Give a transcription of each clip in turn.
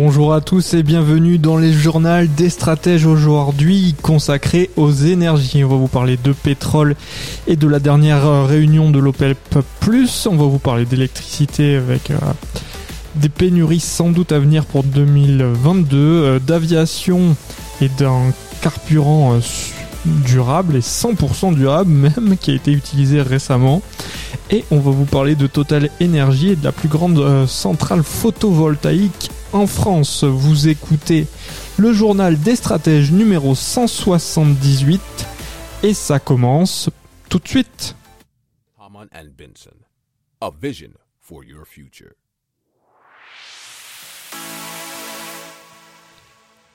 Bonjour à tous et bienvenue dans les journaux des stratèges aujourd'hui consacrés aux énergies. On va vous parler de pétrole et de la dernière réunion de l'OPEP+. On va vous parler d'électricité avec euh, des pénuries sans doute à venir pour 2022, euh, d'aviation et d'un carburant euh, durable et 100% durable même qui a été utilisé récemment. Et on va vous parler de Total Energy et de la plus grande centrale photovoltaïque en France. Vous écoutez le journal des stratèges numéro 178 et ça commence tout de suite. Haman and Benson, a vision for your future.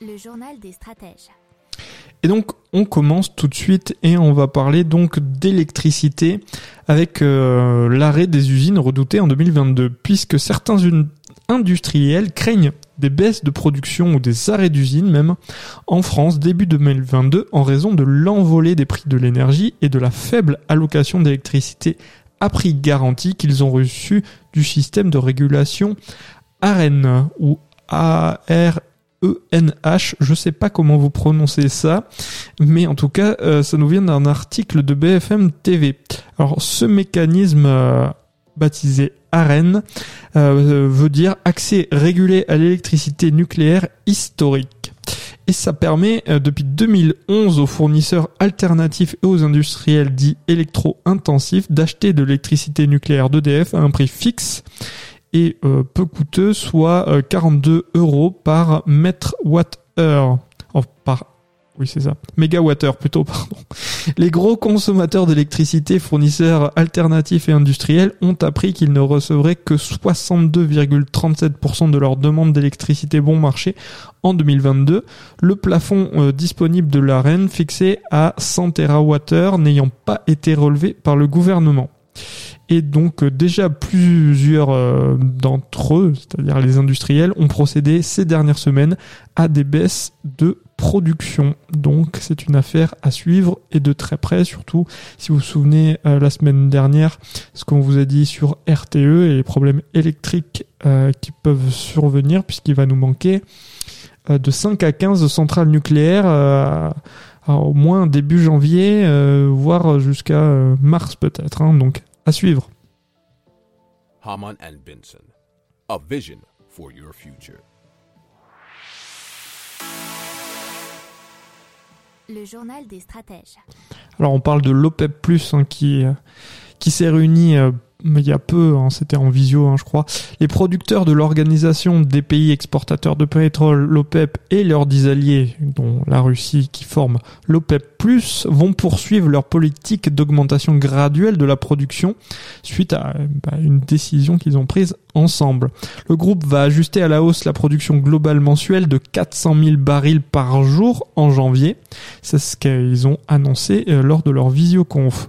Le journal des stratèges. Et donc on commence tout de suite et on va parler donc d'électricité avec euh, l'arrêt des usines redoutées en 2022 puisque certains industriels craignent des baisses de production ou des arrêts d'usines même en France début 2022 en raison de l'envolée des prix de l'énergie et de la faible allocation d'électricité à prix garanti qu'ils ont reçu du système de régulation AREN ou AR ENH, je sais pas comment vous prononcez ça, mais en tout cas, euh, ça nous vient d'un article de BFM TV. Alors, ce mécanisme euh, baptisé AREN euh, veut dire accès régulé à l'électricité nucléaire historique. Et ça permet depuis 2011 aux fournisseurs alternatifs et aux industriels dits électro-intensifs d'acheter de l'électricité nucléaire d'EDF à un prix fixe et euh, peu coûteux, soit 42 euh, euros par mètre watt heure. Oui, c'est ça. Mégawattheure plutôt, pardon. Les gros consommateurs d'électricité, fournisseurs alternatifs et industriels ont appris qu'ils ne recevraient que 62,37% de leur demande d'électricité bon marché en 2022. Le plafond euh, disponible de l'AREN fixé à 100 TWh n'ayant pas été relevé par le gouvernement. Et donc euh, déjà plusieurs euh, d'entre eux, c'est-à-dire les industriels, ont procédé ces dernières semaines à des baisses de production. Donc c'est une affaire à suivre et de très près, surtout si vous vous souvenez euh, la semaine dernière ce qu'on vous a dit sur RTE et les problèmes électriques qui peuvent survenir puisqu'il va nous manquer de 5 à 15 centrales nucléaires au moins début janvier, voire jusqu'à mars peut-être. Hein. donc à suivre. Haman and Benson, a vision for your future. Le journal des stratèges. Alors on parle de l'OPEP+, hein, qui, euh, qui s'est réuni euh, mais il y a peu, hein, c'était en visio, hein, je crois. Les producteurs de l'organisation des pays exportateurs de pétrole, l'OPEP, et leurs dix alliés, dont la Russie qui forme l'OPEP+, vont poursuivre leur politique d'augmentation graduelle de la production suite à bah, une décision qu'ils ont prise ensemble. Le groupe va ajuster à la hausse la production globale mensuelle de 400 000 barils par jour en janvier. C'est ce qu'ils ont annoncé euh, lors de leur visioconf.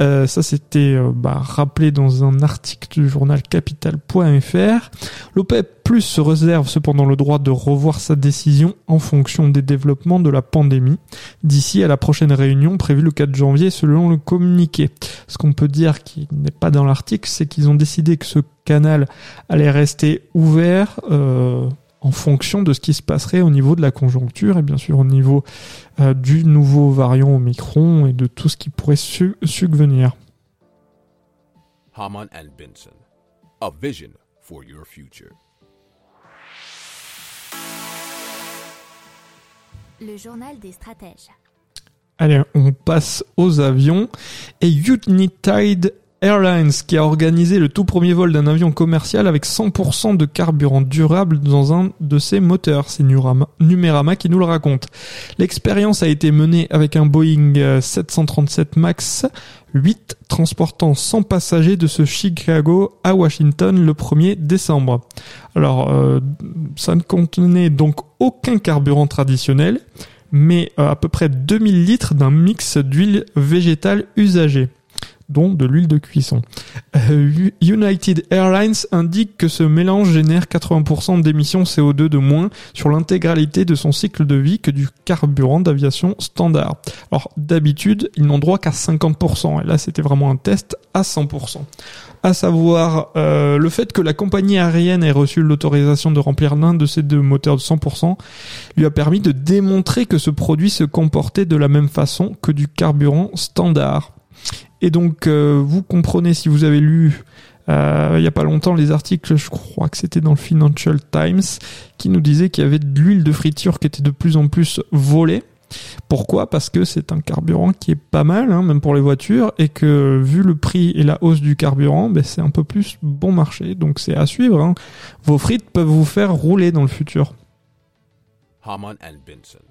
Euh, ça, c'était euh, bah, rappelé dans un article du journal capital.fr. L'OPEP Plus se réserve cependant le droit de revoir sa décision en fonction des développements de la pandémie d'ici à la prochaine réunion prévue le 4 janvier selon le communiqué. Ce qu'on peut dire qui n'est pas dans l'article, c'est qu'ils ont décidé que ce canal allait rester ouvert euh, en fonction de ce qui se passerait au niveau de la conjoncture et bien sûr au niveau euh, du nouveau variant Omicron et de tout ce qui pourrait su subvenir. Haman and Benson, a vision for your future. Le journal des stratèges. Allez, on passe aux avions. Et United Airlines qui a organisé le tout premier vol d'un avion commercial avec 100% de carburant durable dans un de ses moteurs. C'est Numérama qui nous le raconte. L'expérience a été menée avec un Boeing euh, 737 MAX 8 transportant 100 passagers de ce Chicago à Washington le 1er décembre. Alors, euh, ça ne contenait donc aucun carburant traditionnel, mais euh, à peu près 2000 litres d'un mix d'huile végétale usagée dont de l'huile de cuisson. Euh, United Airlines indique que ce mélange génère 80% d'émissions CO2 de moins sur l'intégralité de son cycle de vie que du carburant d'aviation standard. Alors d'habitude, ils n'ont droit qu'à 50%, et là c'était vraiment un test à 100%. À savoir euh, le fait que la compagnie aérienne ait reçu l'autorisation de remplir l'un de ces deux moteurs de 100% lui a permis de démontrer que ce produit se comportait de la même façon que du carburant standard. Et donc, euh, vous comprenez si vous avez lu euh, il y a pas longtemps les articles, je crois que c'était dans le Financial Times, qui nous disait qu'il y avait de l'huile de friture qui était de plus en plus volée. Pourquoi? Parce que c'est un carburant qui est pas mal, hein, même pour les voitures, et que vu le prix et la hausse du carburant, ben, c'est un peu plus bon marché. Donc c'est à suivre. hein. Vos frites peuvent vous faire rouler dans le futur. Benson.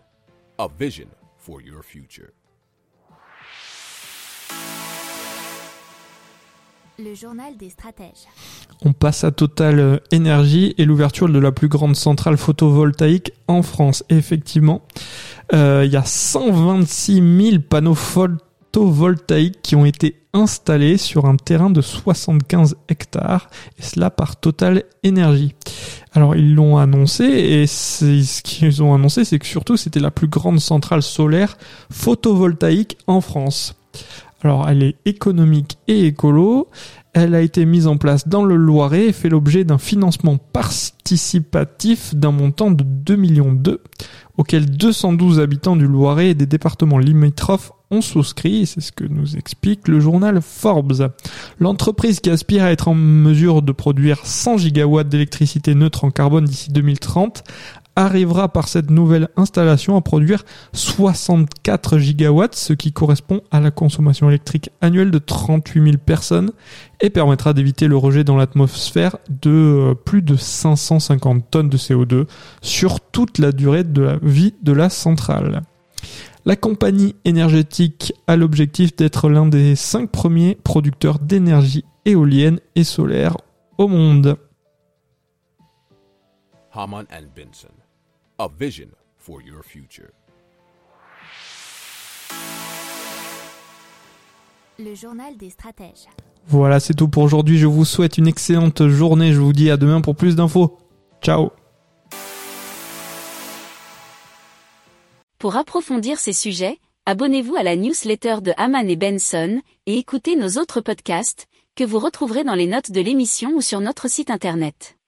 A vision for your future. Le journal des stratèges. On passe à Total euh, Énergie et l'ouverture de la plus grande centrale photovoltaïque en France. Effectivement, euh, il y a 126 000 panneaux photovoltaïques qui ont été installés sur un terrain de 75 hectares, et cela par Total Énergie. Alors ils l'ont annoncé, et ce qu'ils ont annoncé, c'est que surtout c'était la plus grande centrale solaire photovoltaïque en France. Alors elle est économique et écolo, elle a été mise en place dans le Loiret et fait l'objet d'un financement participatif d'un montant de 2 millions d'euros, auquel 212 habitants du Loiret et des départements limitrophes ont souscrit, c'est ce que nous explique le journal Forbes. L'entreprise qui aspire à être en mesure de produire 100 gigawatts d'électricité neutre en carbone d'ici 2030 arrivera par cette nouvelle installation à produire 64 gigawatts, ce qui correspond à la consommation électrique annuelle de 38 000 personnes et permettra d'éviter le rejet dans l'atmosphère de euh, plus de 550 tonnes de CO2 sur toute la durée de la vie de la centrale. La compagnie énergétique a l'objectif d'être l'un des cinq premiers producteurs d'énergie éolienne et solaire au monde. Haman and Benson. A vision for your future. Le journal des stratèges. Voilà, c'est tout pour aujourd'hui. Je vous souhaite une excellente journée. Je vous dis à demain pour plus d'infos. Ciao Pour approfondir ces sujets, abonnez-vous à la newsletter de Haman et Benson et écoutez nos autres podcasts que vous retrouverez dans les notes de l'émission ou sur notre site internet.